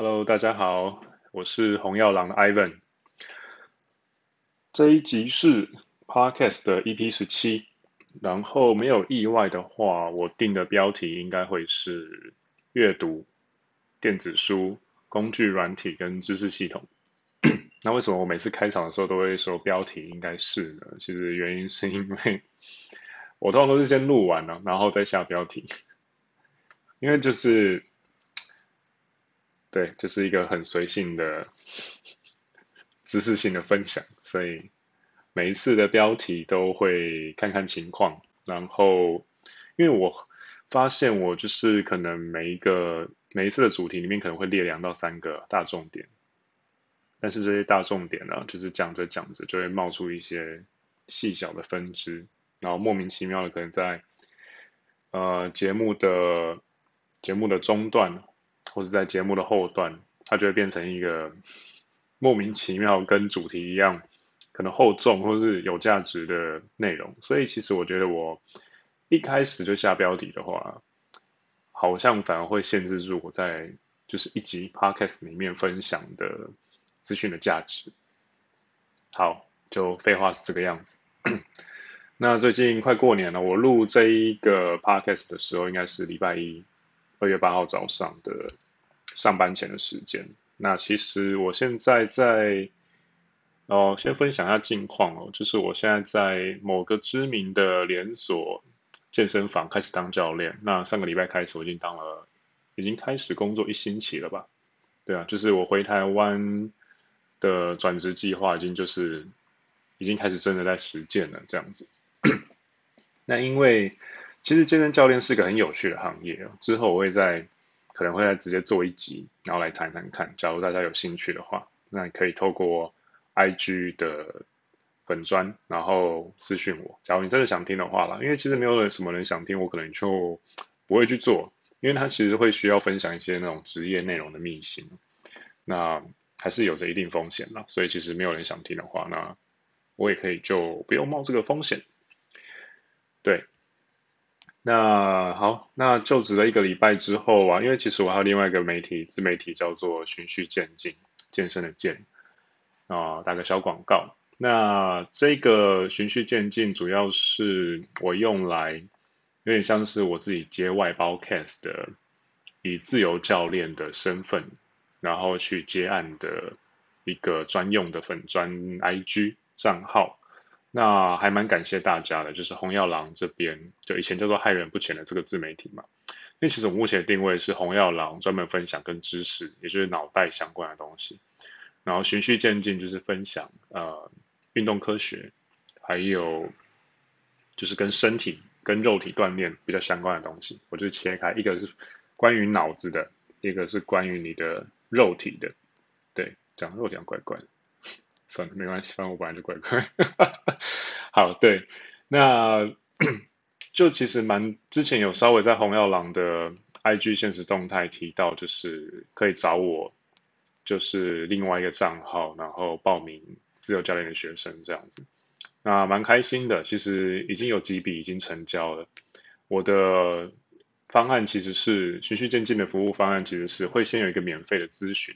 Hello，大家好，我是红药郎的 Ivan。这一集是 Podcast 的 EP 十七，然后没有意外的话，我定的标题应该会是阅读、电子书、工具软体跟知识系统。那为什么我每次开场的时候都会说标题应该是呢？其实原因是因为我通常都是先录完了，然后再下标题，因为就是。对，就是一个很随性的知识性的分享，所以每一次的标题都会看看情况。然后，因为我发现我就是可能每一个每一次的主题里面可能会列两到三个大重点，但是这些大重点呢，就是讲着讲着就会冒出一些细小的分支，然后莫名其妙的可能在呃节目的节目的中段。或是在节目的后段，它就会变成一个莫名其妙跟主题一样，可能厚重或是有价值的内容。所以其实我觉得我一开始就下标题的话，好像反而会限制住我在就是一集 podcast 里面分享的资讯的价值。好，就废话是这个样子。那最近快过年了，我录这一个 podcast 的时候，应该是礼拜一。二月八号早上的上班前的时间，那其实我现在在哦，先分享一下近况哦，就是我现在在某个知名的连锁健身房开始当教练。那上个礼拜开始，我已经当了，已经开始工作一星期了吧？对啊，就是我回台湾的转职计划已经就是已经开始真的在实践了，这样子。那因为。其实健身教练是个很有趣的行业。之后我会再可能会再直接做一集，然后来谈谈看。假如大家有兴趣的话，那你可以透过 IG 的粉专，然后私讯我。假如你真的想听的话啦，因为其实没有人什么人想听，我可能就不会去做，因为他其实会需要分享一些那种职业内容的秘辛，那还是有着一定风险啦。所以其实没有人想听的话，那我也可以就不用冒这个风险。对。那好，那就职了一个礼拜之后啊，因为其实我还有另外一个媒体自媒体叫做循序渐进，健身的健啊、打个小广告。那这个循序渐进主要是我用来有点像是我自己接外包 case 的，以自由教练的身份，然后去接案的一个专用的粉专 IG 账号。那还蛮感谢大家的，就是红药郎这边，就以前叫做害人不浅的这个自媒体嘛。因为其实我目前的定位是红药郎，专门分享跟知识，也就是脑袋相关的东西。然后循序渐进，就是分享呃运动科学，还有就是跟身体、跟肉体锻炼比较相关的东西。我就切开，一个是关于脑子的，一个是关于你的肉体的。对，讲肉体讲怪怪的。算了，没关系，反正我本来就怪怪。好，对，那 就其实蛮之前有稍微在红药郎的 IG 限时动态提到，就是可以找我，就是另外一个账号，然后报名自由教练的学生这样子。那蛮开心的，其实已经有几笔已经成交了。我的方案其实是循序渐进的服务方案，其实是会先有一个免费的咨询，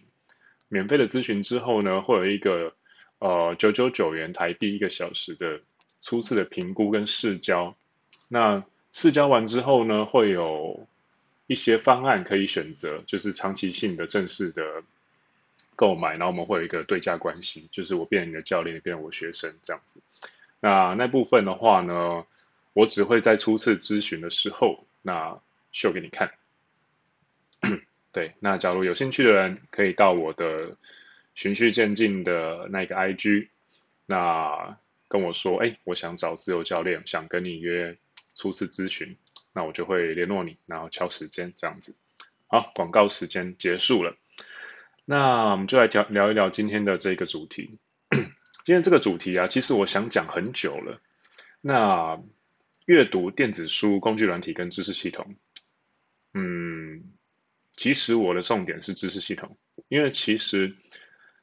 免费的咨询之后呢，会有一个。呃，九九九元台币一个小时的初次的评估跟试教，那试教完之后呢，会有一些方案可以选择，就是长期性的正式的购买，然后我们会有一个对价关系，就是我变成你的教练，你变我学生这样子。那那部分的话呢，我只会在初次咨询的时候，那秀给你看。对，那假如有兴趣的人，可以到我的。循序渐进的那个 IG，那跟我说，哎，我想找自由教练，想跟你约初次咨询，那我就会联络你，然后敲时间这样子。好，广告时间结束了，那我们就来聊聊一聊今天的这个主题。今天这个主题啊，其实我想讲很久了。那阅读电子书、工具软体跟知识系统，嗯，其实我的重点是知识系统，因为其实。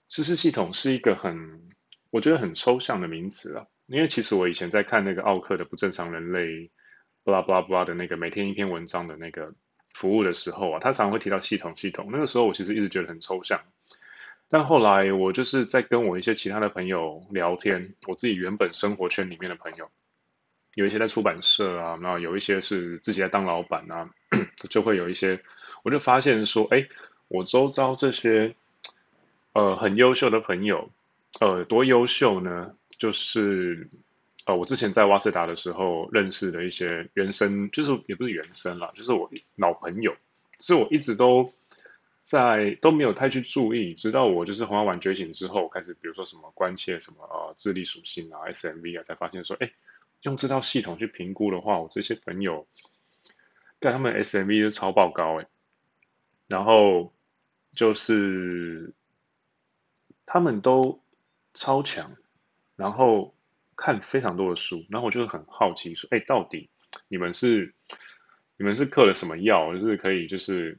知识系统是一个很，我觉得很抽象的名词啊。因为其实我以前在看那个奥克的不正常人类，巴拉巴拉巴拉的那个每天一篇文章的那个服务的时候啊，他常常会提到系统系统。那个时候我其实一直觉得很抽象，但后来我就是在跟我一些其他的朋友聊天，我自己原本生活圈里面的朋友，有一些在出版社啊，然后有一些是自己在当老板啊，就会有一些，我就发现说，哎，我周遭这些呃很优秀的朋友，呃多优秀呢？就是。呃，我之前在挖塞达的时候认识的一些原生，就是也不是原生啦，就是我老朋友，是我一直都在都没有太去注意，直到我就是红药丸觉醒之后，开始比如说什么关切什么呃智力属性啊、SMV 啊，才发现说，哎，用这套系统去评估的话，我这些朋友，但他们 SMV 都超爆高哎，然后就是他们都超强，然后。看非常多的书，然后我就很好奇说：“哎，到底你们是你们是嗑了什么药，就是可以就是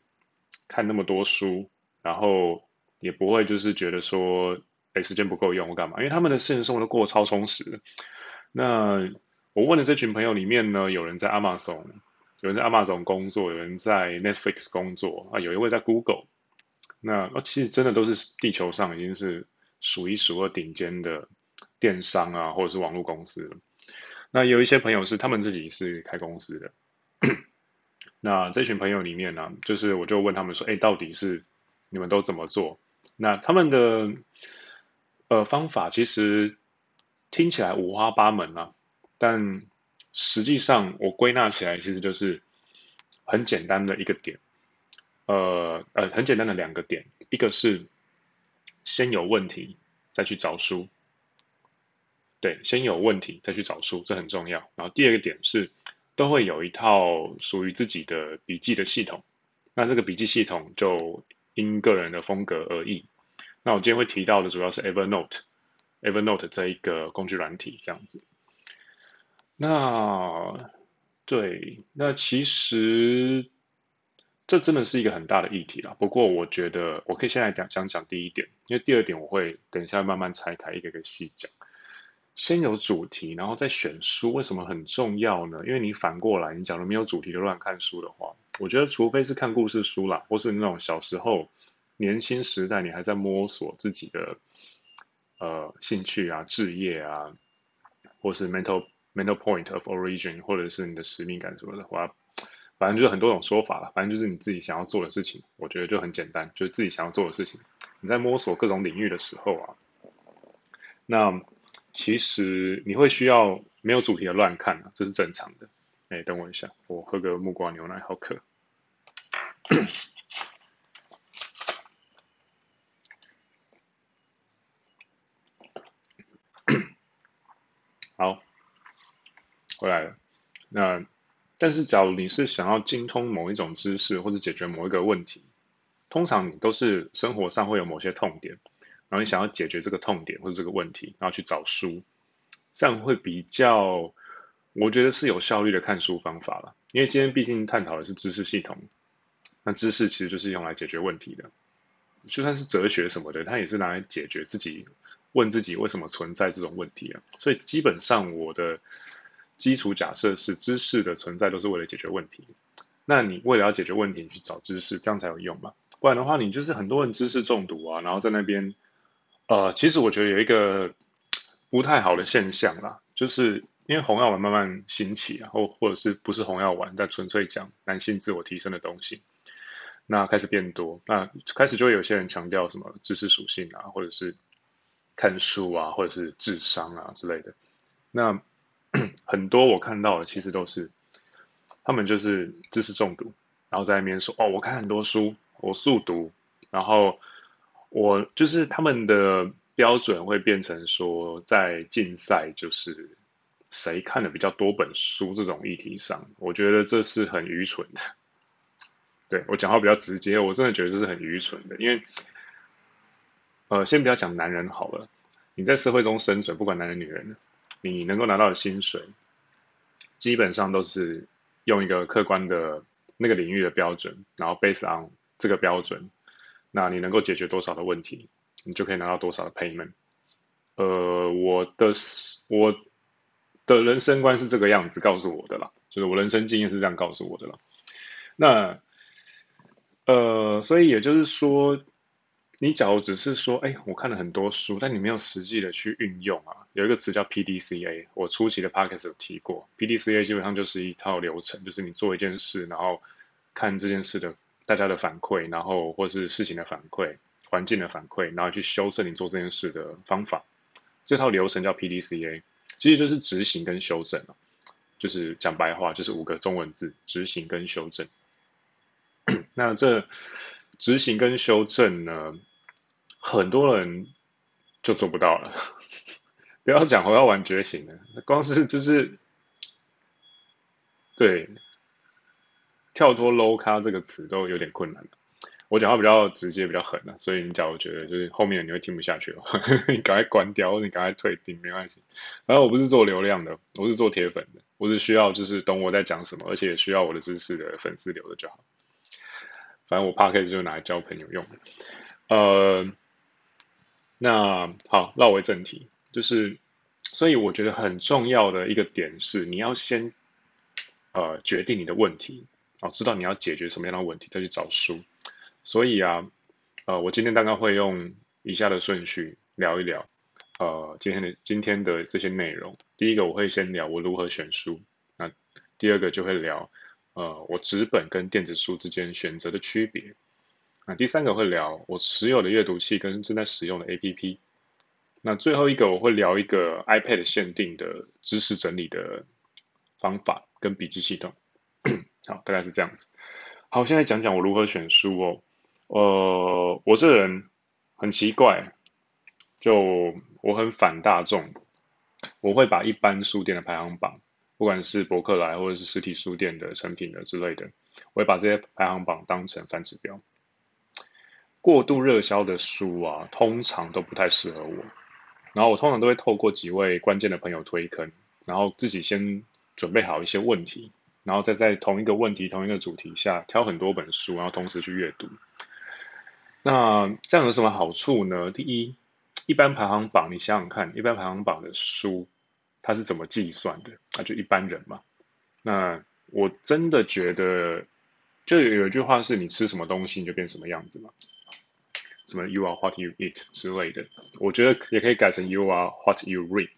看那么多书，然后也不会就是觉得说，哎，时间不够用或干嘛？因为他们的现实生活都过得超充实。那我问的这群朋友里面呢，有人在 Amazon，有人在 Amazon 工作，有人在 Netflix 工作啊，有一位在 Google。那那其实真的都是地球上已经是数一数二顶尖的。”电商啊，或者是网络公司了，那有一些朋友是他们自己是开公司的。那这群朋友里面呢，就是我就问他们说：“哎，到底是你们都怎么做？”那他们的呃方法其实听起来五花八门啊，但实际上我归纳起来，其实就是很简单的一个点，呃呃，很简单的两个点，一个是先有问题再去找书。对，先有问题再去找书，这很重要。然后第二个点是，都会有一套属于自己的笔记的系统。那这个笔记系统就因个人的风格而异。那我今天会提到的主要是 Evernote，Evernote 这一个工具软体这样子。那对，那其实这真的是一个很大的议题啦。不过我觉得我可以现在讲讲讲第一点，因为第二点我会等一下慢慢拆开一个一个细讲。先有主题，然后再选书，为什么很重要呢？因为你反过来，你假如没有主题就乱看书的话，我觉得除非是看故事书啦，或是那种小时候年轻时代你还在摸索自己的呃兴趣啊、志业啊，或是 mental mental point of origin，或者是你的使命感什么的话，反正就是很多种说法了。反正就是你自己想要做的事情，我觉得就很简单，就是自己想要做的事情。你在摸索各种领域的时候啊，那。其实你会需要没有主题的乱看啊，这是正常的。哎，等我一下，我喝个木瓜牛奶，好渴。好，回来了。那但是，假如你是想要精通某一种知识，或者解决某一个问题，通常你都是生活上会有某些痛点。然后你想要解决这个痛点或者这个问题，然后去找书，这样会比较，我觉得是有效率的看书方法了。因为今天毕竟探讨的是知识系统，那知识其实就是用来解决问题的，就算是哲学什么的，它也是拿来解决自己问自己为什么存在这种问题啊。所以基本上我的基础假设是，知识的存在都是为了解决问题。那你为了要解决问题，你去找知识，这样才有用嘛？不然的话，你就是很多人知识中毒啊，然后在那边。呃，其实我觉得有一个不太好的现象啦，就是因为红药丸慢慢兴起啊，或或者是不是红药丸，但纯粹讲男性自我提升的东西，那开始变多，那开始就会有些人强调什么知识属性啊，或者是看书啊，或者是智商啊之类的。那 很多我看到的其实都是他们就是知识中毒，然后在那边说哦，我看很多书，我速读，然后。我就是他们的标准会变成说，在竞赛就是谁看的比较多本书这种议题上，我觉得这是很愚蠢的。对，我讲话比较直接，我真的觉得这是很愚蠢的，因为，呃，先不要讲男人好了，你在社会中生存，不管男人女人，你能够拿到的薪水，基本上都是用一个客观的那个领域的标准，然后 based on 这个标准。那你能够解决多少的问题，你就可以拿到多少的 payment。呃，我的我的人生观是这个样子告诉我的啦，就是我人生经验是这样告诉我的啦。那呃，所以也就是说，你假如只是说，哎，我看了很多书，但你没有实际的去运用啊。有一个词叫 PDCA，我初期的 podcast 有提过，PDCA 基本上就是一套流程，就是你做一件事，然后看这件事的大家的反馈，然后或是事情的反馈、环境的反馈，然后去修正你做这件事的方法。这套流程叫 PDCA，其实就是执行跟修正啊，就是讲白话，就是五个中文字：执行跟修正。那这执行跟修正呢，很多人就做不到了。不要讲我要玩觉醒了，光是就是对跳脱 low 咖这个词都有点困难。我讲话比较直接，比较狠了，所以你假如觉得就是后面你会听不下去了，你赶快关掉，或者你赶快退订，没关系。反正我不是做流量的，我是做铁粉的，我只需要就是懂我在讲什么，而且需要我的知识的粉丝留的就好。反正我 podcast 就拿来交朋友用。呃，那好，绕回正题，就是，所以我觉得很重要的一个点是，你要先呃决定你的问题，啊，知道你要解决什么样的问题，再去找书。所以啊，呃，我今天大概会用以下的顺序聊一聊，呃，今天的今天的这些内容。第一个我会先聊我如何选书，那第二个就会聊。呃，我纸本跟电子书之间选择的区别。那第三个会聊我持有的阅读器跟正在使用的 APP。那最后一个我会聊一个 iPad 限定的知识整理的方法跟笔记系统。好，大概是这样子。好，现在讲讲我如何选书哦。呃，我这个人很奇怪，就我很反大众，我会把一般书店的排行榜。不管是博客来或者是实体书店的成品的之类的，我会把这些排行榜当成反指标。过度热销的书啊，通常都不太适合我。然后我通常都会透过几位关键的朋友推坑，然后自己先准备好一些问题，然后再在同一个问题、同一个主题下挑很多本书，然后同时去阅读。那这样有什么好处呢？第一，一般排行榜，你想想看，一般排行榜的书。它是怎么计算的？啊，就一般人嘛。那我真的觉得，就有一句话是：你吃什么东西，你就变什么样子嘛。什么 “you are what you eat” 之类的，我觉得也可以改成 “you are what you read”。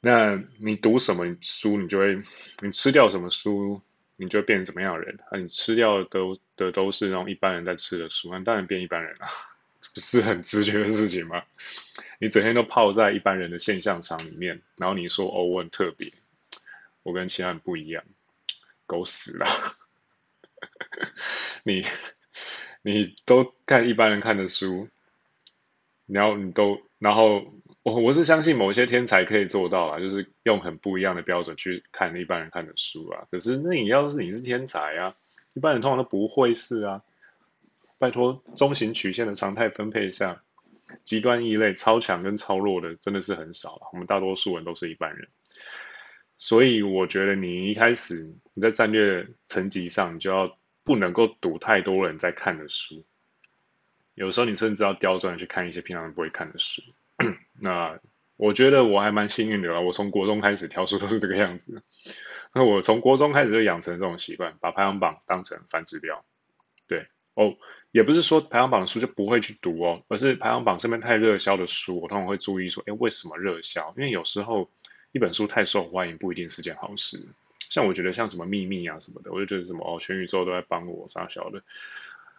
那你读什么书，你就会；你吃掉什么书，你就会变成什么样的人。啊，你吃掉的都的都是那种一般人在吃的书，那当然变一般人了。不是很直觉的事情吗？你整天都泡在一般人的现象场里面，然后你说哦，我很特别，我跟其他人不一样，狗屎啦！你你都看一般人看的书，然后你都然后我我是相信某些天才可以做到啊，就是用很不一样的标准去看一般人看的书啊。可是那你要是你是天才啊，一般人通常都不会是啊。拜托，中型曲线的常态分配下，极端异类、超强跟超弱的真的是很少了。我们大多数人都是一般人，所以我觉得你一开始你在战略层级上，你就要不能够读太多人在看的书。有时候你甚至要刁钻去看一些平常人不会看的书。那我觉得我还蛮幸运的啦，我从国中开始挑书都是这个样子。那我从国中开始就养成这种习惯，把排行榜当成反指标。对哦。也不是说排行榜的书就不会去读哦，而是排行榜上面太热销的书，我通常会注意说，诶，为什么热销？因为有时候一本书太受欢迎，不一定是件好事。像我觉得像什么秘密啊什么的，我就觉得什么哦，全宇宙都在帮我杀小的。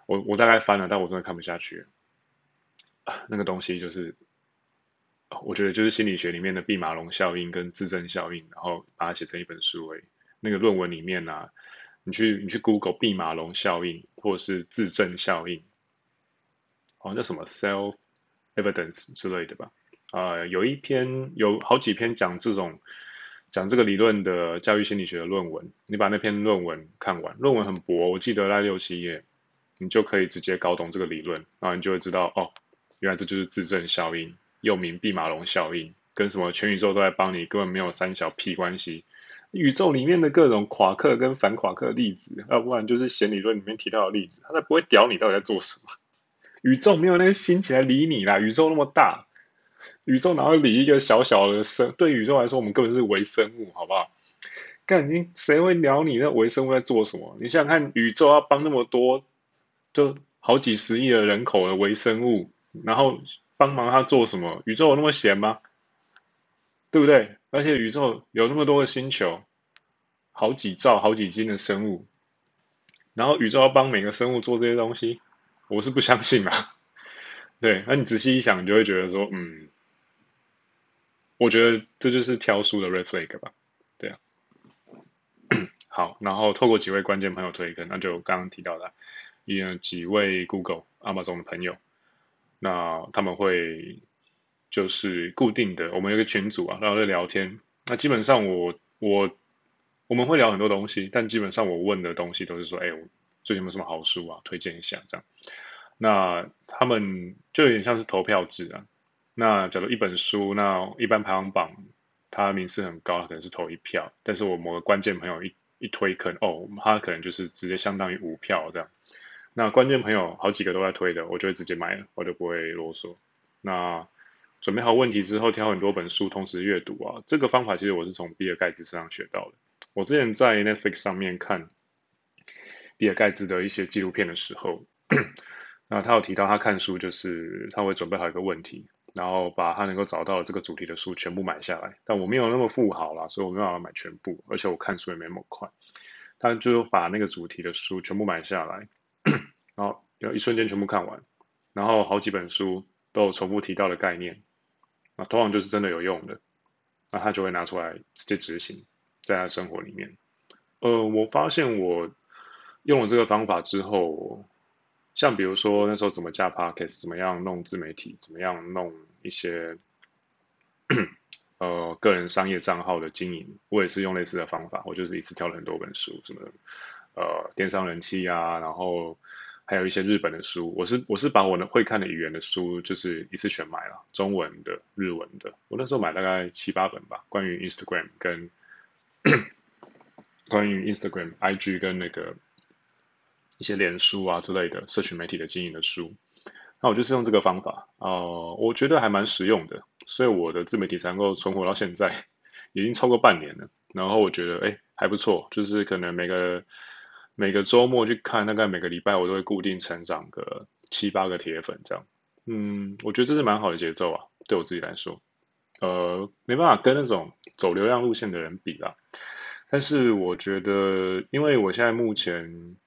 我我大概翻了，但我真的看不下去。那个东西就是，我觉得就是心理学里面的毕马龙效应跟自证效应，然后把它写成一本书诶。那个论文里面啊。你去你去 Google 毕马龙效应或者是自证效应，好像叫什么 self evidence 之类的吧？啊、有一篇有好几篇讲这种讲这个理论的教育心理学的论文，你把那篇论文看完，论文很薄，我记得在六七页，你就可以直接搞懂这个理论，然后你就会知道哦，原来这就是自证效应，又名毕马龙效应，跟什么全宇宙都在帮你，根本没有三小屁关系。宇宙里面的各种夸克跟反夸克的粒子，要不然就是弦理论里面提到的粒子，它才不会屌你到底在做什么。宇宙没有那个心起来理你啦，宇宙那么大，宇宙哪会理一个小小的生？对宇宙来说，我们根本是微生物，好不好？干你谁会鸟你那微生物在做什么？你想想看，宇宙要帮那么多就好几十亿的人口的微生物，然后帮忙他做什么？宇宙有那么闲吗？对不对？而且宇宙有那么多个星球，好几兆、好几斤的生物，然后宇宙要帮每个生物做这些东西，我是不相信啊。对，那你仔细一想，你就会觉得说，嗯，我觉得这就是挑书的 red flag 吧。对啊。好，然后透过几位关键朋友推坑，那就刚刚提到的，有几位 Google、Amazon 的朋友，那他们会。就是固定的，我们有个群组啊，然后在聊天。那基本上我我我们会聊很多东西，但基本上我问的东西都是说，哎，我最近有没有什么好书啊，推荐一下这样。那他们就有点像是投票制啊。那假如一本书，那一般排行榜它名次很高，可能是投一票。但是我某个关键朋友一一推可能，哦，他可能就是直接相当于五票这样。那关键朋友好几个都在推的，我就会直接买了，我就不会啰嗦。那准备好问题之后，挑很多本书同时阅读啊，这个方法其实我是从比尔盖茨身上学到的。我之前在 Netflix 上面看比尔盖茨的一些纪录片的时候，那他有提到他看书就是他会准备好一个问题，然后把他能够找到的这个主题的书全部买下来。但我没有那么富豪啦，所以我没有办法买全部，而且我看书也没那么快。他就把那个主题的书全部买下来，然后要一瞬间全部看完，然后好几本书都有重复提到的概念。那通常就是真的有用的，那他就会拿出来直接执行，在他生活里面。呃，我发现我用了这个方法之后，像比如说那时候怎么架 Podcast，怎么样弄自媒体，怎么样弄一些呃个人商业账号的经营，我也是用类似的方法。我就是一次挑了很多本书，什么呃电商人气啊，然后。还有一些日本的书，我是我是把我会看的语言的书，就是一次全买了，中文的、日文的。我那时候买大概七八本吧，关于 Instagram 跟 关于 Instagram、IG 跟那个一些脸书啊之类的社群媒体的经营的书。那我就是用这个方法，哦、呃，我觉得还蛮实用的，所以我的自媒体才能够存活到现在，已经超过半年了。然后我觉得，哎，还不错，就是可能每个。每个周末去看，大概每个礼拜我都会固定成长个七八个铁粉这样。嗯，我觉得这是蛮好的节奏啊，对我自己来说，呃，没办法跟那种走流量路线的人比啦。但是我觉得，因为我现在目前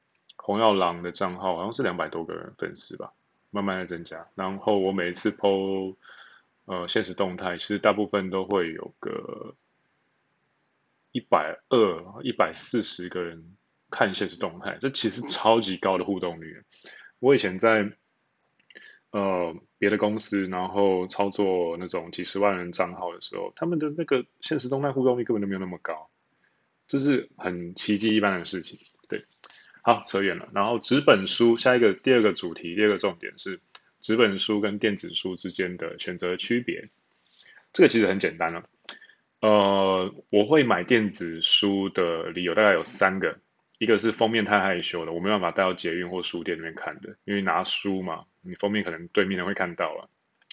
红药郎的账号好像是两百多个人粉丝吧，慢慢的增加。然后我每一次 po 呃现实动态，其实大部分都会有个一百二、一百四十个人。看现实动态，这其实超级高的互动率。我以前在呃别的公司，然后操作那种几十万人账号的时候，他们的那个现实动态互动率根本就没有那么高，这是很奇迹一般的事情。好，扯远了。然后纸本书，下一个第二个主题，第二个重点是纸本书跟电子书之间的选择区别。这个其实很简单了。呃，我会买电子书的理由大概有三个。一个是封面太害羞了，我没办法带到捷运或书店里面看的，因为拿书嘛，你封面可能对面人会看到啊，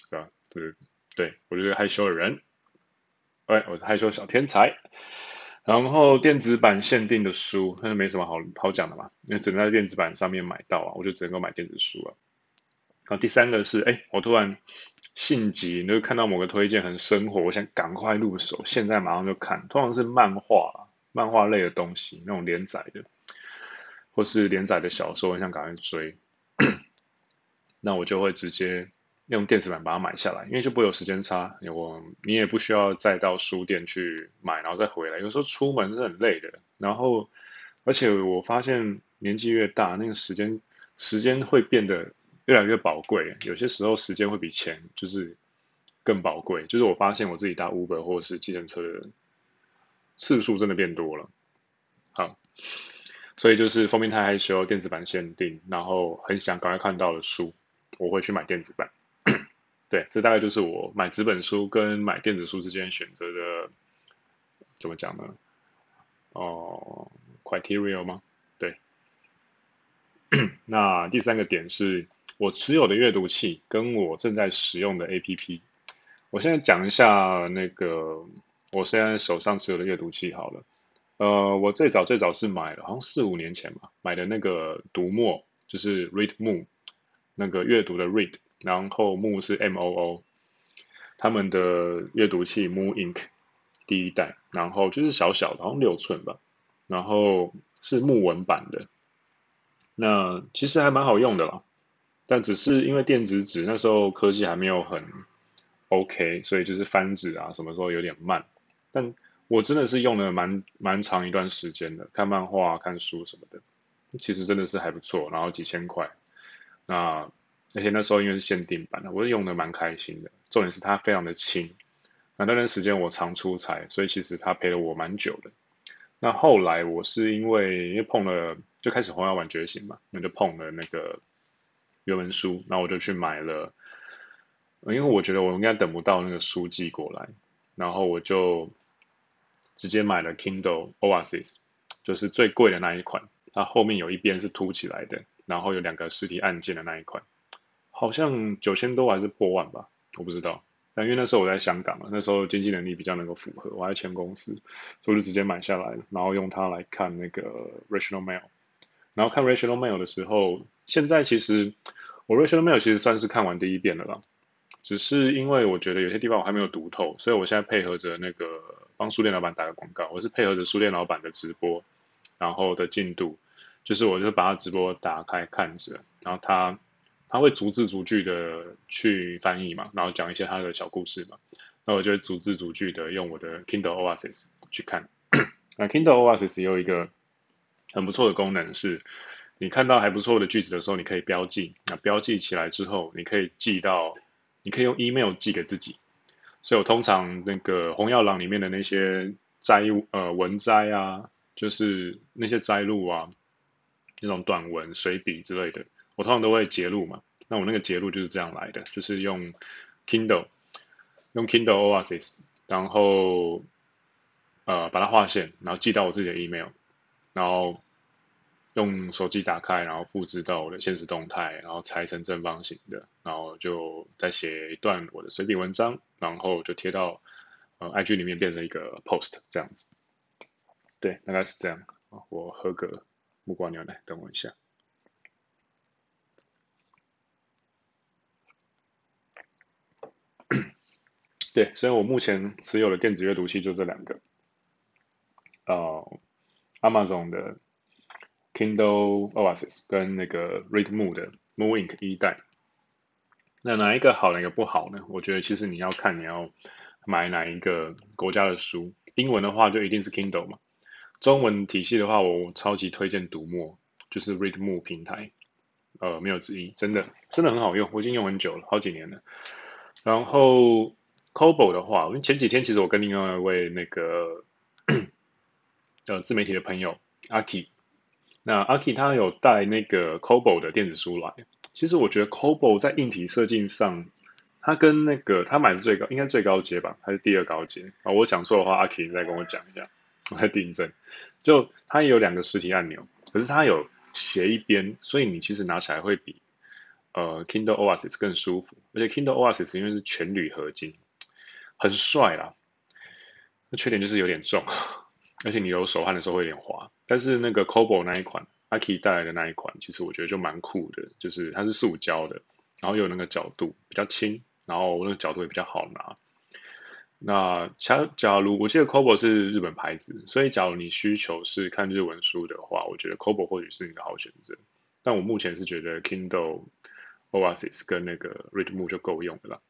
对吧？对，对，我就是害羞的人，哎，我是害羞小天才。然后电子版限定的书，那就没什么好好讲的嘛，因为只能在电子版上面买到啊，我就只能够买电子书了。然后第三个是，哎，我突然性急，你就看到某个推荐很生活，我想赶快入手，现在马上就看，通常是漫画，漫画类的东西，那种连载的。或是连载的小说，我想赶快追，那我就会直接用电子版把它买下来，因为就不会有时间差。我你也不需要再到书店去买，然后再回来。有时候出门是很累的。然后，而且我发现年纪越大，那个时间时间会变得越来越宝贵。有些时候时间会比钱就是更宝贵。就是我发现我自己搭 Uber 或者是计程车的次数真的变多了。好。所以就是封面太害羞，电子版限定，然后很想赶快看到的书，我会去买电子版。对，这大概就是我买纸本书跟买电子书之间选择的，怎么讲呢？哦，criteria 吗？对。那第三个点是我持有的阅读器跟我正在使用的 APP。我现在讲一下那个我现在手上持有的阅读器好了。呃，我最早最早是买了，好像四五年前吧，买的那个读墨就是 Read Moon，那个阅读的 Read，然后 Moo 是 M O O，他们的阅读器 Moo Ink 第一代，然后就是小小的，好像六寸吧，然后是木纹版的，那其实还蛮好用的啦，但只是因为电子纸那时候科技还没有很 OK，所以就是翻纸啊什么时候有点慢，但我真的是用了蛮蛮长一段时间的，看漫画、看书什么的，其实真的是还不错。然后几千块，那而且那时候因为是限定版的，我是用的蛮开心的。重点是它非常的轻。那那段时间我常出差，所以其实它陪了我蛮久的。那后来我是因为因为碰了，就开始红药丸觉醒嘛，那就碰了那个原文书，然后我就去买了，因为我觉得我应该等不到那个书寄过来，然后我就。直接买了 Kindle Oasis，就是最贵的那一款。它后面有一边是凸起来的，然后有两个实体按键的那一款，好像九千多还是破万吧，我不知道。但因为那时候我在香港嘛，那时候经济能力比较能够符合，我还签公司，所以我就直接买下来，然后用它来看那个 Rational Mail。然后看 Rational Mail 的时候，现在其实我 Rational Mail 其实算是看完第一遍了啦。只是因为我觉得有些地方我还没有读透，所以我现在配合着那个。帮书店老板打个广告，我是配合着书店老板的直播，然后的进度，就是我就把他直播打开看着，然后他他会逐字逐句的去翻译嘛，然后讲一些他的小故事嘛，那我就会逐字逐句的用我的 Kindle Oasis 去看。那 Kindle Oasis 有一个很不错的功能是，你看到还不错的句子的时候，你可以标记，那标记起来之后，你可以寄到，你可以用 email 寄给自己。所以我通常那个红药郎里面的那些摘呃文摘啊，就是那些摘录啊，那种短文随笔之类的，我通常都会截录嘛。那我那个截录就是这样来的，就是用 Kindle，用 Kindle Oasis，然后呃把它划线，然后寄到我自己的 email，然后。用手机打开，然后复制到我的现实动态，然后裁成正方形的，然后就再写一段我的随笔文章，然后就贴到呃 IG 里面变成一个 post 这样子。对，大概是这样。我喝个木瓜牛奶，等我一下。对，所以我目前持有的电子阅读器就这两个，呃，Amazon 的。Kindle Oasis 跟那个 Readmoo 的 Moo Ink 一代，那哪一个好，哪一个不好呢？我觉得其实你要看你要买哪一个国家的书。英文的话就一定是 Kindle 嘛。中文体系的话，我超级推荐读墨，就是 Readmoo 平台，呃，没有之一，真的真的很好用，我已经用很久了，好几年了。然后 Kobo 的话，因为前几天其实我跟另外一位那个呃自媒体的朋友阿 K，。那阿 K 他有带那个 Kobo 的电子书来，其实我觉得 Kobo 在硬体设计上，它跟那个他买的最高，应该最高阶吧，还是第二高阶啊？我讲错的话，阿 K 你再跟我讲一下，我再订正。就它也有两个实体按钮，可是它有斜一边，所以你其实拿起来会比呃 Kindle Oasis 更舒服，而且 Kindle Oasis 因为是全铝合金，很帅啦。那缺点就是有点重。而且你有手汗的时候会有点滑，但是那个 Kobo 那一款，阿 K 带来的那一款，其实我觉得就蛮酷的，就是它是塑胶的，然后有那个角度比较轻，然后那个角度也比较好拿。那假假如我记得 Kobo 是日本牌子，所以假如你需求是看日文书的话，我觉得 Kobo 或许是你的好选择。但我目前是觉得 Kindle Oasis 跟那个 Readmo 就够用的了。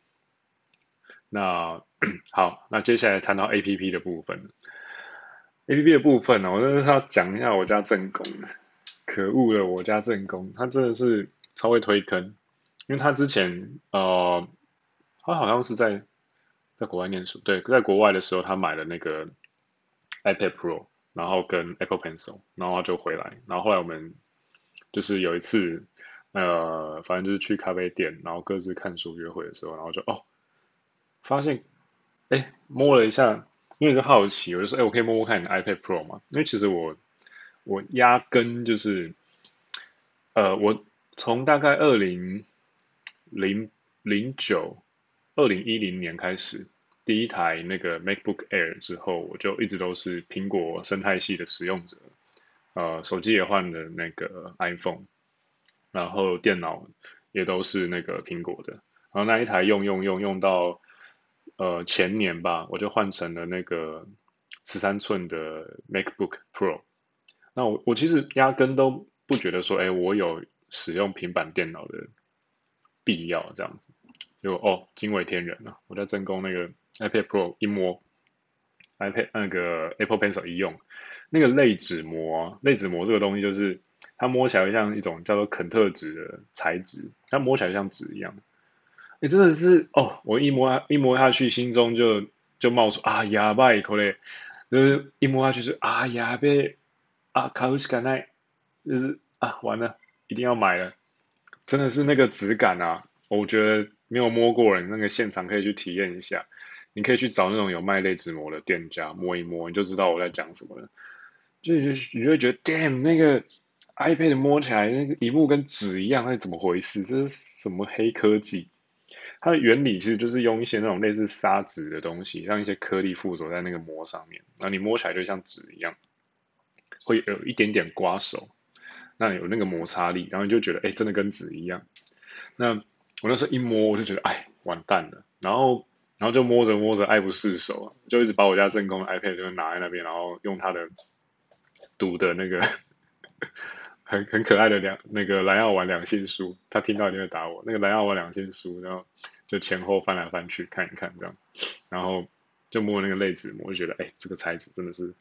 那 好，那接下来谈到 APP 的部分。A P P 的部分呢，我真的是要讲一下我家正宫，可恶的我家正宫，他真的是超会推坑，因为他之前呃，他好像是在在国外念书，对，在国外的时候他买了那个 iPad Pro，然后跟 Apple Pencil，然后就回来，然后后来我们就是有一次呃，反正就是去咖啡店，然后各自看书约会的时候，然后就哦，发现哎摸了一下。因为就好奇，我就说：“哎，我可以摸摸看你的 iPad Pro 吗？”因为其实我我压根就是，呃，我从大概二零零零九、二零一零年开始，第一台那个 MacBook Air 之后，我就一直都是苹果生态系的使用者。呃，手机也换了那个 iPhone，然后电脑也都是那个苹果的。然后那一台用用用用到呃前年吧，我就换成了那个十三寸的 MacBook Pro。那我我其实压根都不觉得说，哎，我有使用平板电脑的必要这样子。就哦，惊为天人了！我在正宫那个 iPad Pro 一摸，iPad 那个 Apple Pencil 一用，那个类纸膜，类纸膜这个东西就是它摸起来像一种叫做肯特纸的材质，它摸起来像纸一样。你真的是哦，我一摸一摸下去，心中就就冒出啊呀吧一口嘞，就是一摸下去就啊呀呗啊卡乌斯卡奈，就是啊完了，一定要买了，真的是那个质感啊，我觉得。没有摸过人，那个现场可以去体验一下。你可以去找那种有卖类纸膜的店家摸一摸，你就知道我在讲什么了。就你就会觉得，damn，那个 iPad 摸起来那个萤幕跟纸一样，那怎么回事？这是什么黑科技？它的原理其实就是用一些那种类似砂纸的东西，让一些颗粒附着在那个膜上面，然后你摸起来就像纸一样，会有一点点刮手，那有那个摩擦力，然后你就觉得，哎，真的跟纸一样。那我那时候一摸，我就觉得哎，完蛋了。然后，然后就摸着摸着爱不释手，就一直把我家正宫的 iPad 就拿在那边，然后用它的读的那个很很可爱的两那个蓝药丸两性书，他听到一定会打我。那个蓝药丸两性书，然后就前后翻来翻去看一看这样，然后就摸那个类纸，我就觉得哎，这个材质真的是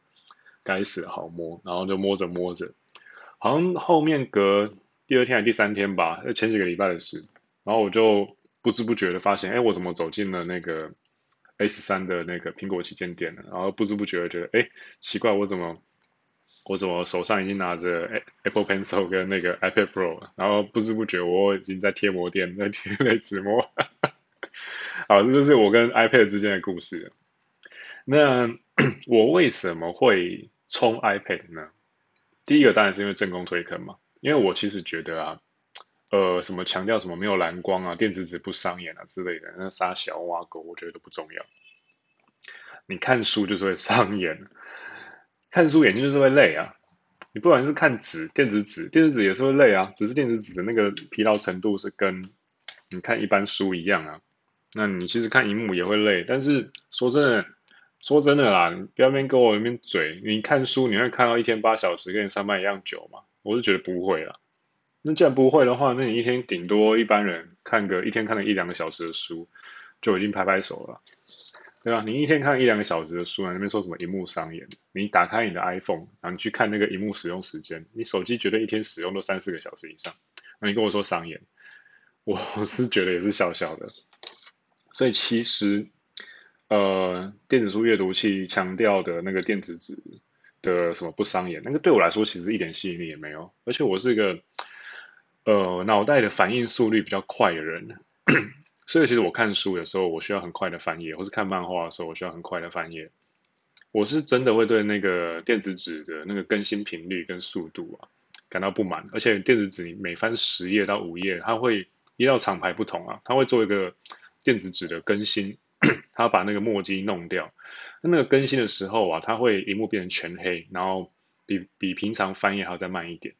该死的好摸。然后就摸着摸着，好像后面隔第二天还第三天吧，前几个礼拜的事。然后我就不知不觉的发现，哎，我怎么走进了那个 S 三的那个苹果旗舰店了？然后不知不觉的觉得，哎，奇怪，我怎么我怎么手上已经拿着 Apple Pencil 跟那个 iPad Pro？然后不知不觉我已经在贴膜店在贴类纸膜。好，这就是我跟 iPad 之间的故事。那 我为什么会冲 iPad 呢？第一个当然是因为正宫推坑嘛，因为我其实觉得啊。呃，什么强调什么没有蓝光啊，电子纸不伤眼啊之类的，那杀小挖狗，我觉得都不重要。你看书就是会伤眼，看书眼睛就是会累啊。你不管是看纸、电子纸，电子纸也是会累啊，只是电子纸的那个疲劳程度是跟你看一般书一样啊。那你其实看荧幕也会累，但是说真的，说真的啦，你不要边跟我那边嘴，你看书你会看到一天八小时，跟你上班一样久吗？我是觉得不会啦。那既然不会的话，那你一天顶多一般人看个一天看了一两个小时的书，就已经拍拍手了，对吧？你一天看一两个小时的书，那边说什么荧幕伤眼？你打开你的 iPhone，然后你去看那个荧幕使用时间，你手机绝对一天使用都三四个小时以上，那你跟我说伤眼，我是觉得也是小小的。所以其实，呃，电子书阅读器强调的那个电子纸的什么不伤眼，那个对我来说其实一点吸引力也没有，而且我是一个。呃，脑袋的反应速率比较快的人，所以其实我看书的时候，我需要很快的翻页，或是看漫画的时候，我需要很快的翻页。我是真的会对那个电子纸的那个更新频率跟速度啊感到不满，而且电子纸你每翻十页到五页，它会依照厂牌不同啊，它会做一个电子纸的更新，它把那个墨迹弄掉。那那个更新的时候啊，它会萤幕变成全黑，然后比比平常翻页还要再慢一点。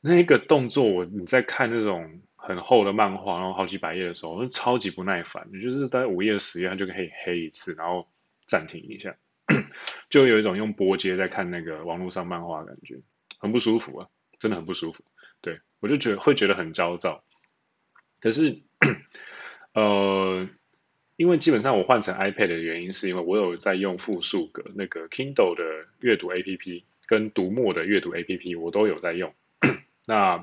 那个动作，我你在看那种很厚的漫画，然后好几百页的时候，那超级不耐烦。你就是大概五页十页，它就可以黑一次，然后暂停一下，就有一种用拨接在看那个网络上漫画的感觉，很不舒服啊，真的很不舒服。对，我就觉得会觉得很焦躁。可是，呃，因为基本上我换成 iPad 的原因，是因为我有在用复数个那个 Kindle 的阅读 APP 跟读墨的阅读 APP，我都有在用。那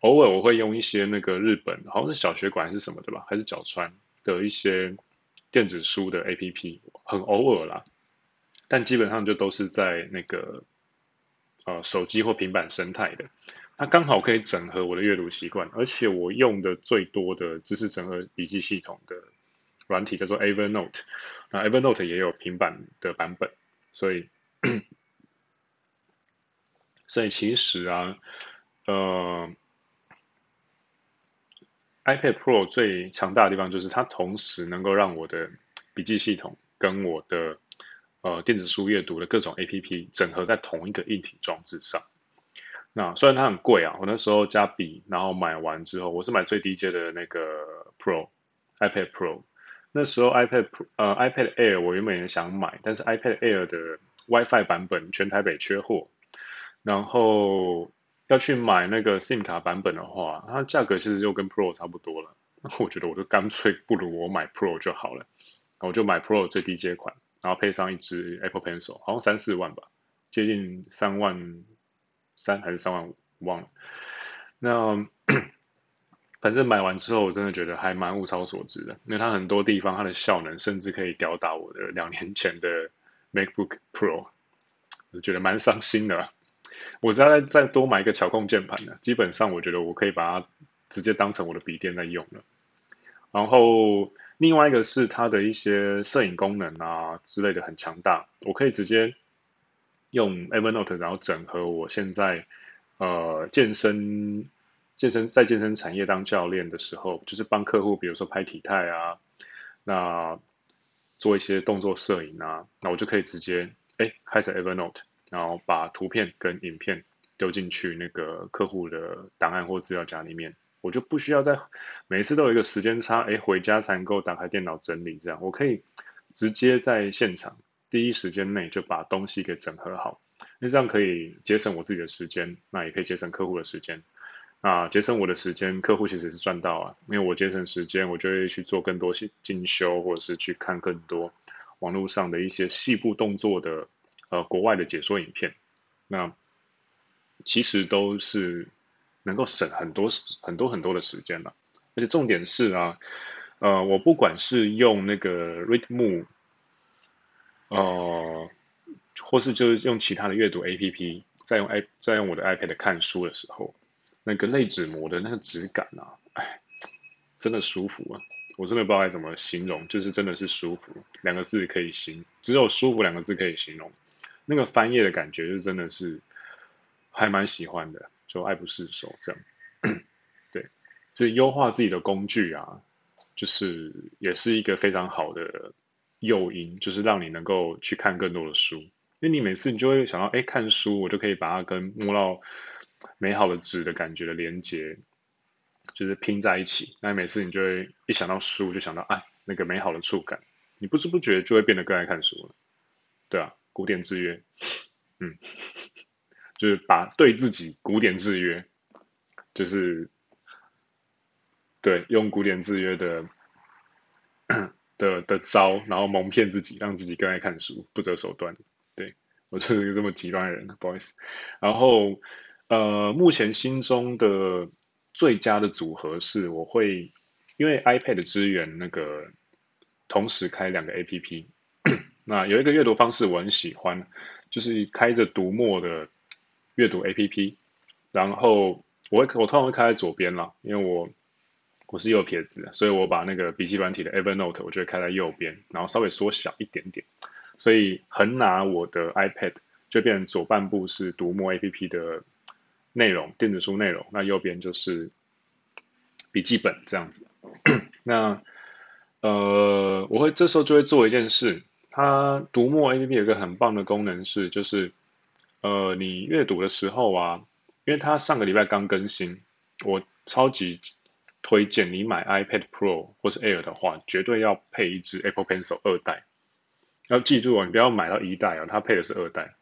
偶尔我会用一些那个日本，好像是小学馆还是什么的吧，还是角川的一些电子书的 APP，很偶尔啦。但基本上就都是在那个呃手机或平板生态的，它刚好可以整合我的阅读习惯，而且我用的最多的知识整合笔记系统的软体叫做 Evernote，那 Evernote 也有平板的版本，所以 所以其实啊。呃，iPad Pro 最强大的地方就是它同时能够让我的笔记系统跟我的呃电子书阅读的各种 APP 整合在同一个硬体装置上。那虽然它很贵啊，我那时候加笔，然后买完之后，我是买最低阶的那个 Pro，iPad Pro。那时候 iPad Pro 呃 iPad Air 我原本也想买，但是 iPad Air 的 WiFi 版本全台北缺货，然后要去买那个 SIM 卡版本的话，它价格其实就跟 Pro 差不多了。那我觉得我就干脆不如我买 Pro 就好了，我就买 Pro 最低阶款，然后配上一支 Apple Pencil，好像三四万吧，接近三万。三还是三万五，忘了。那 反正买完之后，我真的觉得还蛮物超所值的，因为它很多地方它的效能甚至可以吊打我的两年前的 MacBook Pro，我觉得蛮伤心的。我再再多买一个巧控键盘呢，基本上我觉得我可以把它直接当成我的笔电在用了。然后另外一个是它的一些摄影功能啊之类的很强大，我可以直接。用 Evernote，然后整合我现在呃健身、健身在健身产业当教练的时候，就是帮客户，比如说拍体态啊，那做一些动作摄影啊，那我就可以直接哎开始 Evernote，然后把图片跟影片丢进去那个客户的档案或资料夹里面，我就不需要再每次都有一个时间差，哎回家才能够打开电脑整理，这样我可以直接在现场。第一时间内就把东西给整合好，那这样可以节省我自己的时间，那也可以节省客户的时间。啊，节省我的时间，客户其实是赚到啊，因为我节省时间，我就会去做更多精修，或者是去看更多网络上的一些细部动作的呃国外的解说影片。那其实都是能够省很多很多很多的时间了，而且重点是啊，呃，我不管是用那个 Readmoo。呃，或是就是用其他的阅读 APP，在用 i 在用我的 iPad 看书的时候，那个类纸膜的那个质感啊，哎，真的舒服啊！我真的不知道该怎么形容，就是真的是舒服，两个字可以形，只有舒服两个字可以形容。那个翻页的感觉，就真的是还蛮喜欢的，就爱不释手这样。对，所以优化自己的工具啊，就是也是一个非常好的。诱因就是让你能够去看更多的书，因为你每次你就会想到，哎，看书我就可以把它跟摸到美好的纸的感觉的连接，就是拼在一起。那每次你就会一想到书，就想到啊，那个美好的触感，你不知不觉就会变得更爱看书了。对啊，古典制约，嗯，就是把对自己古典制约，就是对用古典制约的。的的招，然后蒙骗自己，让自己更爱看书，不择手段。对，我就是一个这么极端的人，不好意思。然后，呃，目前心中的最佳的组合是，我会因为 iPad 支援那个同时开两个 APP。那有一个阅读方式我很喜欢，就是开着读墨的阅读 APP，然后我会我通常会开在左边啦，因为我。我是右撇子，所以我把那个笔记软体的 Evernote，我就会开在右边，然后稍微缩小一点点，所以横拿我的 iPad 就变成左半部是读墨 APP 的内容，电子书内容，那右边就是笔记本这样子。那呃，我会这时候就会做一件事，它读墨 APP 有个很棒的功能是，就是呃，你阅读的时候啊，因为它上个礼拜刚更新，我超级。推荐你买 iPad Pro 或是 Air 的话，绝对要配一支 Apple Pencil 二代。要记住哦，你不要买到一代哦，它配的是二代。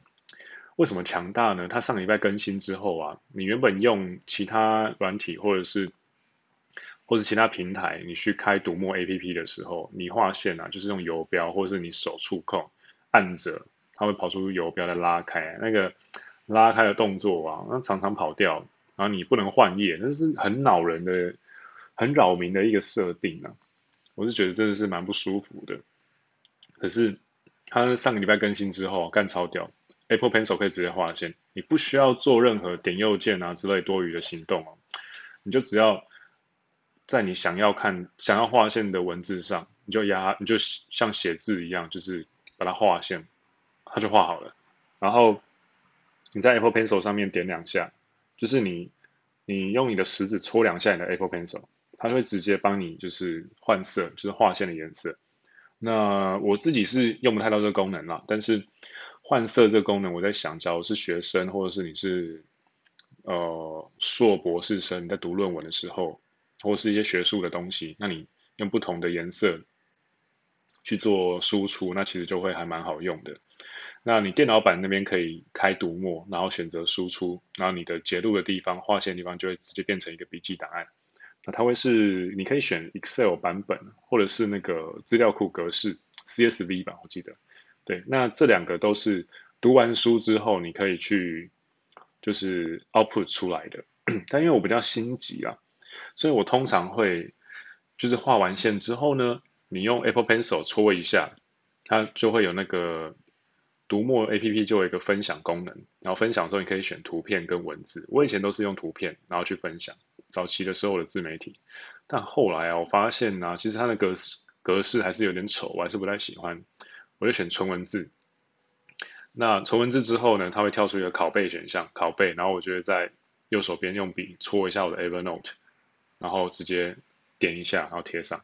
为什么强大呢？它上礼拜更新之后啊，你原本用其他软体或者是或者其他平台，你去开读墨 APP 的时候，你画线啊，就是用游标或者是你手触控按着，它会跑出游标来拉开，那个拉开的动作啊，那常常跑掉，然后你不能换页，那是很恼人的。很扰民的一个设定啊，我是觉得真的是蛮不舒服的。可是它上个礼拜更新之后，干超屌，Apple Pencil 可以直接画线，你不需要做任何点右键啊之类多余的行动哦，你就只要在你想要看、想要画线的文字上，你就压，你就像写字一样，就是把它画线，它就画好了。然后你在 Apple Pencil 上面点两下，就是你你用你的食指戳两下你的 Apple Pencil。它就会直接帮你就是换色，就是画线的颜色。那我自己是用不太到这个功能啦，但是换色这个功能，我在想，假如是学生或者是你是呃硕博士生在读论文的时候，或是一些学术的东西，那你用不同的颜色去做输出，那其实就会还蛮好用的。那你电脑版那边可以开读墨，然后选择输出，然后你的截录的地方、划线地方就会直接变成一个笔记档案。那它会是你可以选 Excel 版本，或者是那个资料库格式 CSV 吧，我记得。对，那这两个都是读完书之后你可以去就是 output 出来的。但因为我比较心急啊，所以我通常会就是画完线之后呢，你用 Apple Pencil 戳一下，它就会有那个。读墨 APP 就有一个分享功能，然后分享的时候你可以选图片跟文字。我以前都是用图片，然后去分享。早期的时候的自媒体，但后来啊，我发现呢、其实它的格式格式还是有点丑，我还是不太喜欢。我就选纯文字。那纯文字之后呢，它会跳出一个拷贝选项，拷贝，然后我就会在右手边用笔戳一下我的 Evernote，然后直接点一下，然后贴上。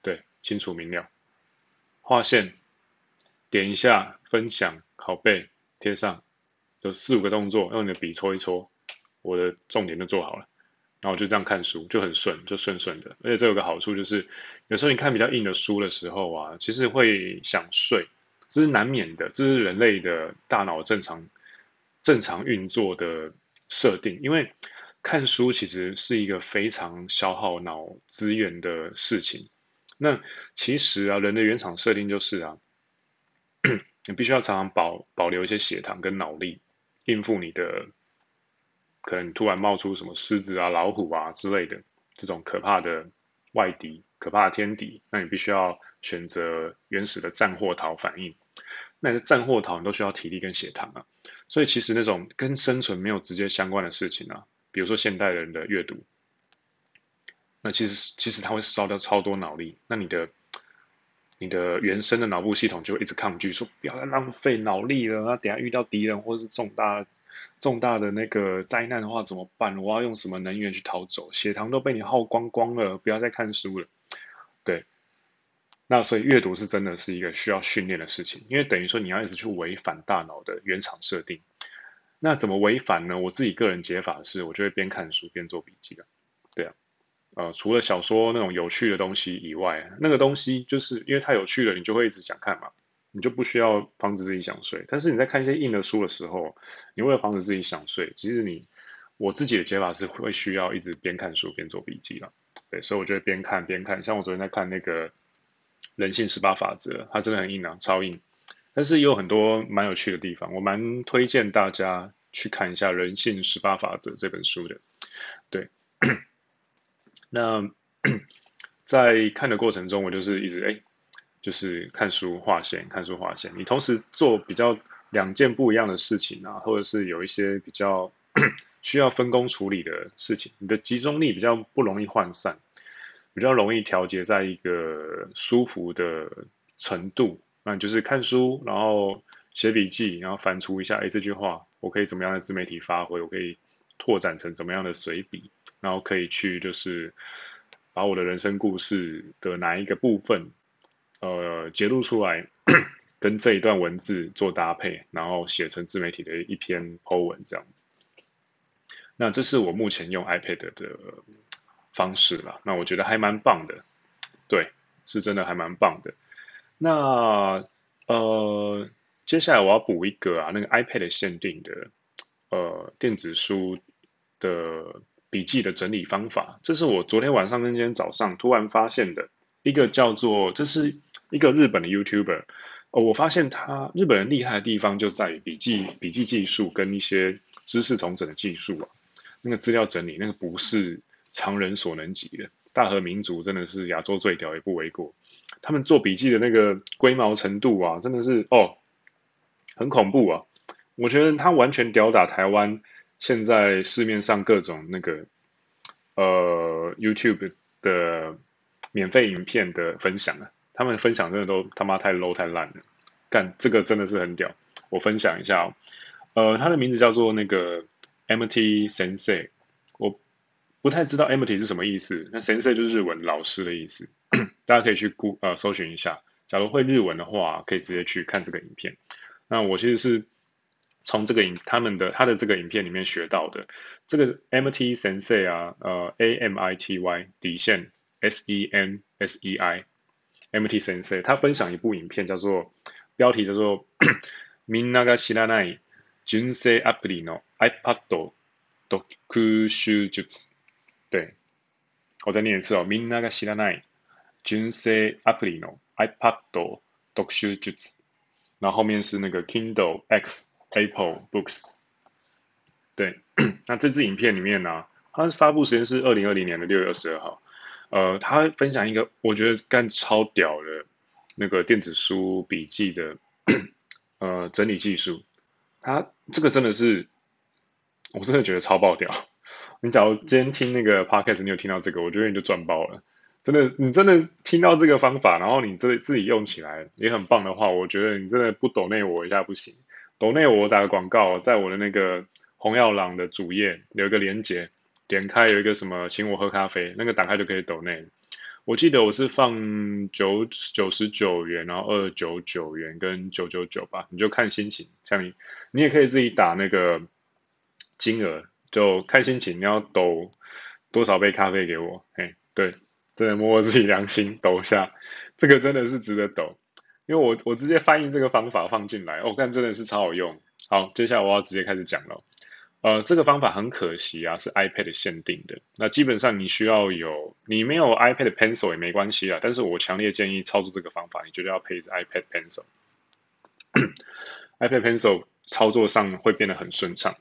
对，清楚明了。划线。点一下分享，拷贝贴上，就四五个动作，用你的笔戳一戳，我的重点就做好了。然后就这样看书，就很顺，就顺顺的。而且这有个好处就是，有时候你看比较硬的书的时候啊，其实会想睡，这是难免的，这是人类的大脑正常正常运作的设定。因为看书其实是一个非常消耗脑资源的事情。那其实啊，人的原厂设定就是啊。你必须要常常保保留一些血糖跟脑力，应付你的可能突然冒出什么狮子啊、老虎啊之类的这种可怕的外敌、可怕的天敌。那你必须要选择原始的战或逃反应。那你的战或逃，你都需要体力跟血糖啊。所以其实那种跟生存没有直接相关的事情啊，比如说现代人的阅读，那其实其实它会烧掉超多脑力。那你的。你的原生的脑部系统就会一直抗拒，说不要再浪费脑力了。那等下遇到敌人或者是重大重大的那个灾难的话怎么办？我要用什么能源去逃走？血糖都被你耗光光了，不要再看书了。对，那所以阅读是真的是一个需要训练的事情，因为等于说你要一直去违反大脑的原厂设定。那怎么违反呢？我自己个人解法是，我就会边看书边做笔记的。对啊。呃，除了小说那种有趣的东西以外，那个东西就是因为太有趣了，你就会一直想看嘛，你就不需要防止自己想睡。但是你在看一些硬的书的时候，你为了防止自己想睡，其实你我自己的解法是会需要一直边看书边做笔记了。对，所以我就会边看边看。像我昨天在看那个《人性十八法则》，它真的很硬啊，超硬，但是也有很多蛮有趣的地方，我蛮推荐大家去看一下《人性十八法则》这本书的。对。那 在看的过程中，我就是一直哎，就是看书画线，看书画线。你同时做比较两件不一样的事情啊，或者是有一些比较 需要分工处理的事情，你的集中力比较不容易涣散，比较容易调节在一个舒服的程度。那就是看书，然后写笔记，然后反刍一下，哎，这句话我可以怎么样的自媒体发挥？我可以拓展成怎么样的随笔？然后可以去就是把我的人生故事的哪一个部分，呃，节录出来，跟这一段文字做搭配，然后写成自媒体的一篇 po 文这样子。那这是我目前用 iPad 的方式啦。那我觉得还蛮棒的，对，是真的还蛮棒的。那呃，接下来我要补一个啊，那个 iPad 限定的呃电子书的。笔记的整理方法，这是我昨天晚上跟今天早上突然发现的一个叫做，这是一个日本的 YouTuber 哦，我发现他日本人厉害的地方就在于笔记笔记技术跟一些知识统整的技术啊，那个资料整理那个不是常人所能及的，大和民族真的是亚洲最屌也不为过，他们做笔记的那个龟毛程度啊，真的是哦，很恐怖啊，我觉得他完全吊打台湾。现在市面上各种那个呃 YouTube 的免费影片的分享啊，他们分享真的都他妈太 low 太烂了，干这个真的是很屌。我分享一下哦，呃，他的名字叫做那个 MT Sensei，不太知道 MT 是什么意思，那 Sensei 就是日文老师的意思，大家可以去 Google 呃搜寻一下。假如会日文的话，可以直接去看这个影片。那我其实是。 从这个影他们的他的这个影片里面学到的。这个 MT Sensei 啊，呃，A M I T Y 底线 S E N S E I MT Sensei，他分享一部影片，叫做标题叫做“みんなが知らない纯正アプリの iPad 读习术”。 对，我再念一次哦，“みんなが知らない纯正アプリの iPad 读习术”。然后后面是那个 Kindle X Apple Books。对，那这支影片里面呢、啊，它发布时间是二零二零年的六月二十二号。呃，他分享一个我觉得干超屌的那个电子书笔记的呃整理技术。他这个真的是，我真的觉得超爆屌。 你假如今天听那个 podcast，你有听到这个，我觉得你就赚爆了。真的，你真的听到这个方法，然后你自自己用起来也很棒的话，我觉得你真的不抖内我一下不行。抖内我打个广告，在我的那个红药郎的主页有一个连接，点开有一个什么请我喝咖啡，那个打开就可以抖内。我记得我是放九九十九元，然后二九九元跟九九九吧，你就看心情。像你，你也可以自己打那个金额，就看心情，你要抖多少杯咖啡给我？嘿，对。真的摸摸自己良心，抖一下，这个真的是值得抖，因为我我直接翻译这个方法放进来，我、哦、看真的是超好用。好，接下来我要直接开始讲了。呃，这个方法很可惜啊，是 iPad 限定的。那基本上你需要有，你没有 iPad Pencil 也没关系啊，但是我强烈建议操作这个方法，你绝对要配置 iPad Pencil。iPad Pencil 操作上会变得很顺畅。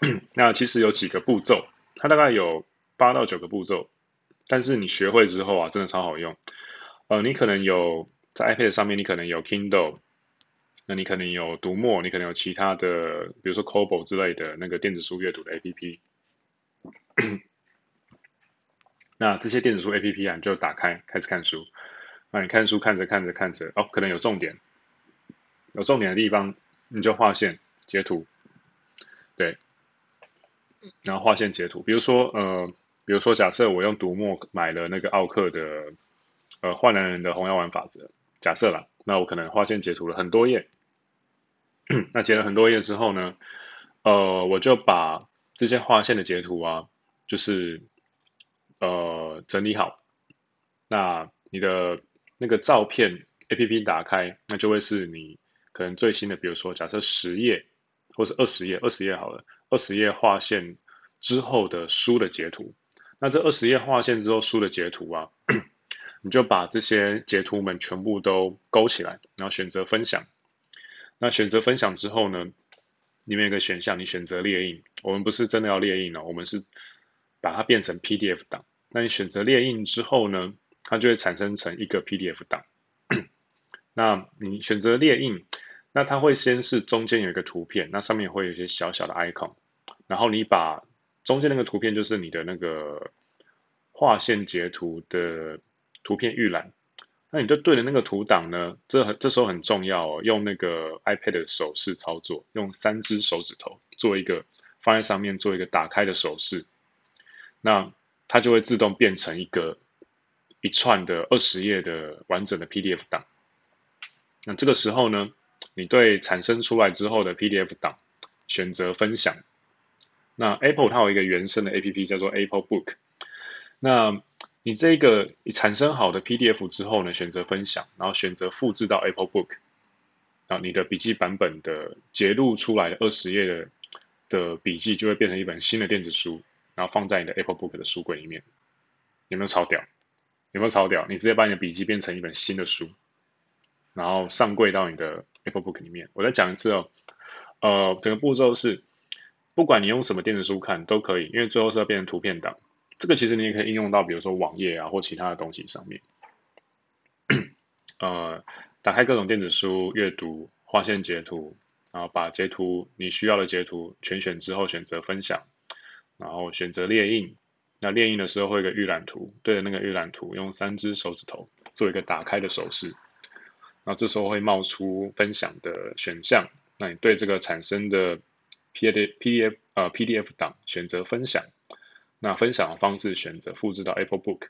那其实有几个步骤，它大概有八到九个步骤。但是你学会之后啊，真的超好用。呃，你可能有在 iPad 上面，你可能有 Kindle，那你可能有读墨，你可能有其他的，比如说 Kobo 之类的那个电子书阅读的 APP。那这些电子书 APP 啊，你就打开开始看书。那你看书看着看着看着，哦，可能有重点，有重点的地方你就划线截图，对，然后划线截图，比如说呃。比如说，假设我用独墨买了那个奥克的呃坏男人的红药丸法则，假设啦，那我可能划线截图了很多页，那截了很多页之后呢，呃，我就把这些划线的截图啊，就是呃整理好，那你的那个照片 APP 打开，那就会是你可能最新的，比如说假设十页或是二十页，二十页好了，二十页划线之后的书的截图。那这二十页划线之后书的截图啊，你就把这些截图们全部都勾起来，然后选择分享。那选择分享之后呢，里面有个选项，你选择列印。我们不是真的要列印哦，我们是把它变成 PDF 档。那你选择列印之后呢，它就会产生成一个 PDF 档。那你选择列印，那它会先是中间有一个图片，那上面会有一些小小的 icon，然后你把中间那个图片就是你的那个划线截图的图片预览，那你就对着那个图档呢，这很这时候很重要哦，用那个 iPad 的手势操作，用三只手指头做一个放在上面做一个打开的手势，那它就会自动变成一个一串的二十页的完整的 PDF 档。那这个时候呢，你对产生出来之后的 PDF 档选择分享。那 Apple 它有一个原生的 APP 叫做 Apple Book。那你这个产生好的 PDF 之后呢，选择分享，然后选择复制到 Apple Book。啊，你的笔记版本的截录出来的二十页的的笔记就会变成一本新的电子书，然后放在你的 Apple Book 的书柜里面。有没有超屌？有没有超屌？你直接把你的笔记变成一本新的书，然后上柜到你的 Apple Book 里面。我再讲一次哦，呃，整个步骤是。不管你用什么电子书看都可以，因为最后是要变成图片档。这个其实你也可以应用到，比如说网页啊或其他的东西上面。呃，打开各种电子书阅读，划线截图，然后把截图你需要的截图全选之后选择分享，然后选择列印。那列印的时候会有一个预览图，对着那个预览图用三只手指头做一个打开的手势。那这时候会冒出分享的选项，那你对这个产生的。PDF PDF 呃 PDF 档选择分享，那分享的方式选择复制到 Apple Book。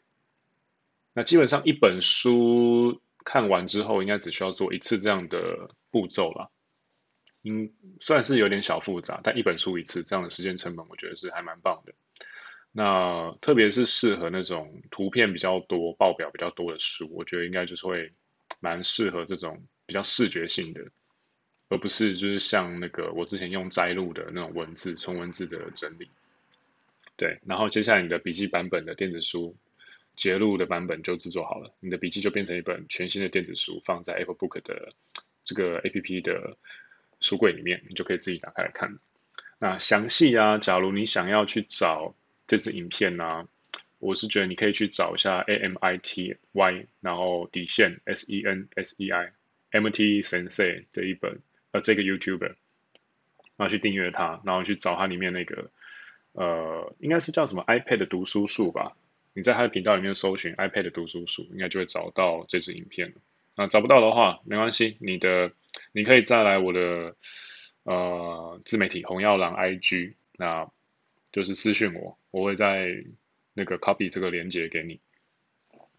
那基本上一本书看完之后，应该只需要做一次这样的步骤了。应算是有点小复杂，但一本书一次这样的时间成本，我觉得是还蛮棒的。那特别是适合那种图片比较多、报表比较多的书，我觉得应该就是会蛮适合这种比较视觉性的，而不是就是像那个我之前用摘录的那种文字、纯文字的整理。对，然后接下来你的笔记版本的电子书截录的版本就制作好了，你的笔记就变成一本全新的电子书，放在 Apple Book 的这个 APP 的。书柜里面，你就可以自己打开来看。那详细啊，假如你想要去找这支影片呢、我是觉得你可以去找一下 A M I T Y，然后底线 S E N S E I M T Sensei 这一本呃这个 YouTuber，然后去订阅他，然后去找他里面那个呃应该是叫什么 iPad 读书术吧？你在他的频道里面搜寻 iPad 读书术，应该就会找到这支影片。啊找不到的话，没关系，你的。你可以再来我的呃自媒体红药郎 IG，那就是私讯我，我会在那个 copy 这个链接给你。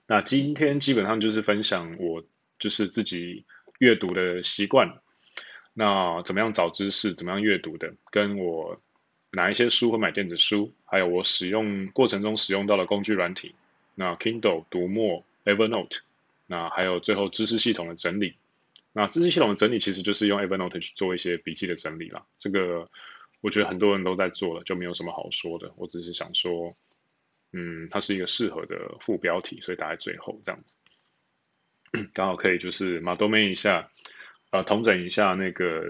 那今天基本上就是分享我就是自己阅读的习惯，那怎么样找知识，怎么样阅读的，跟我哪一些书会买电子书，还有我使用过程中使用到的工具软体，那 Kindle、读墨、Evernote，那还有最后知识系统的整理。那知识系统的整理其实就是用 Evernote 去做一些笔记的整理啦。这个我觉得很多人都在做了，就没有什么好说的。我只是想说，嗯，它是一个适合的副标题，所以打在最后这样子，刚好可以就是马多妹一下，呃，统整一下那个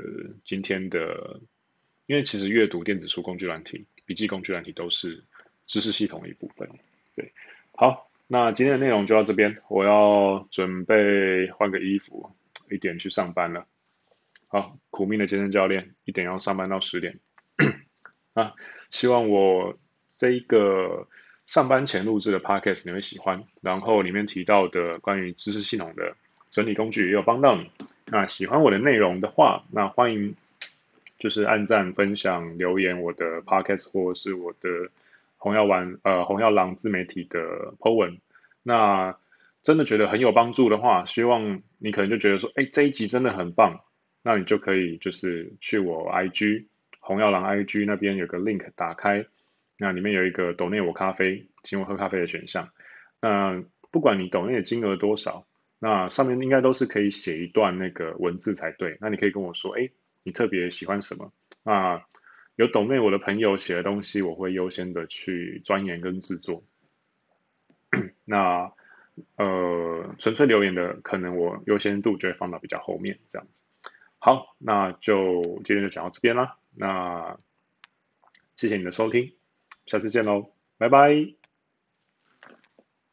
今天的，因为其实阅读电子书工具软体、笔记工具软体都是知识系统的一部分。对，好，那今天的内容就到这边，我要准备换个衣服。一点去上班了，好，苦命的健身教练，一点要上班到十点，啊，希望我这一个上班前录制的 podcast 你会喜欢，然后里面提到的关于知识系统的整理工具也有帮到你。那喜欢我的内容的话，那欢迎就是按赞、分享、留言我的 podcast 或是我的红药丸呃红药郎自媒体的 po 文，那。真的觉得很有帮助的话，希望你可能就觉得说，哎，这一集真的很棒，那你就可以就是去我 IG 红药郎 IG 那边有个 link 打开，那里面有一个抖内我咖啡，请我喝咖啡的选项。那不管你抖内的金额多少，那上面应该都是可以写一段那个文字才对。那你可以跟我说，哎，你特别喜欢什么？那有抖内我的朋友写的东西，我会优先的去钻研跟制作。那。呃，纯粹留言的，可能我优先度就会放到比较后面这样子。好，那就今天就讲到这边啦。那谢谢你的收听，下次见喽，拜拜。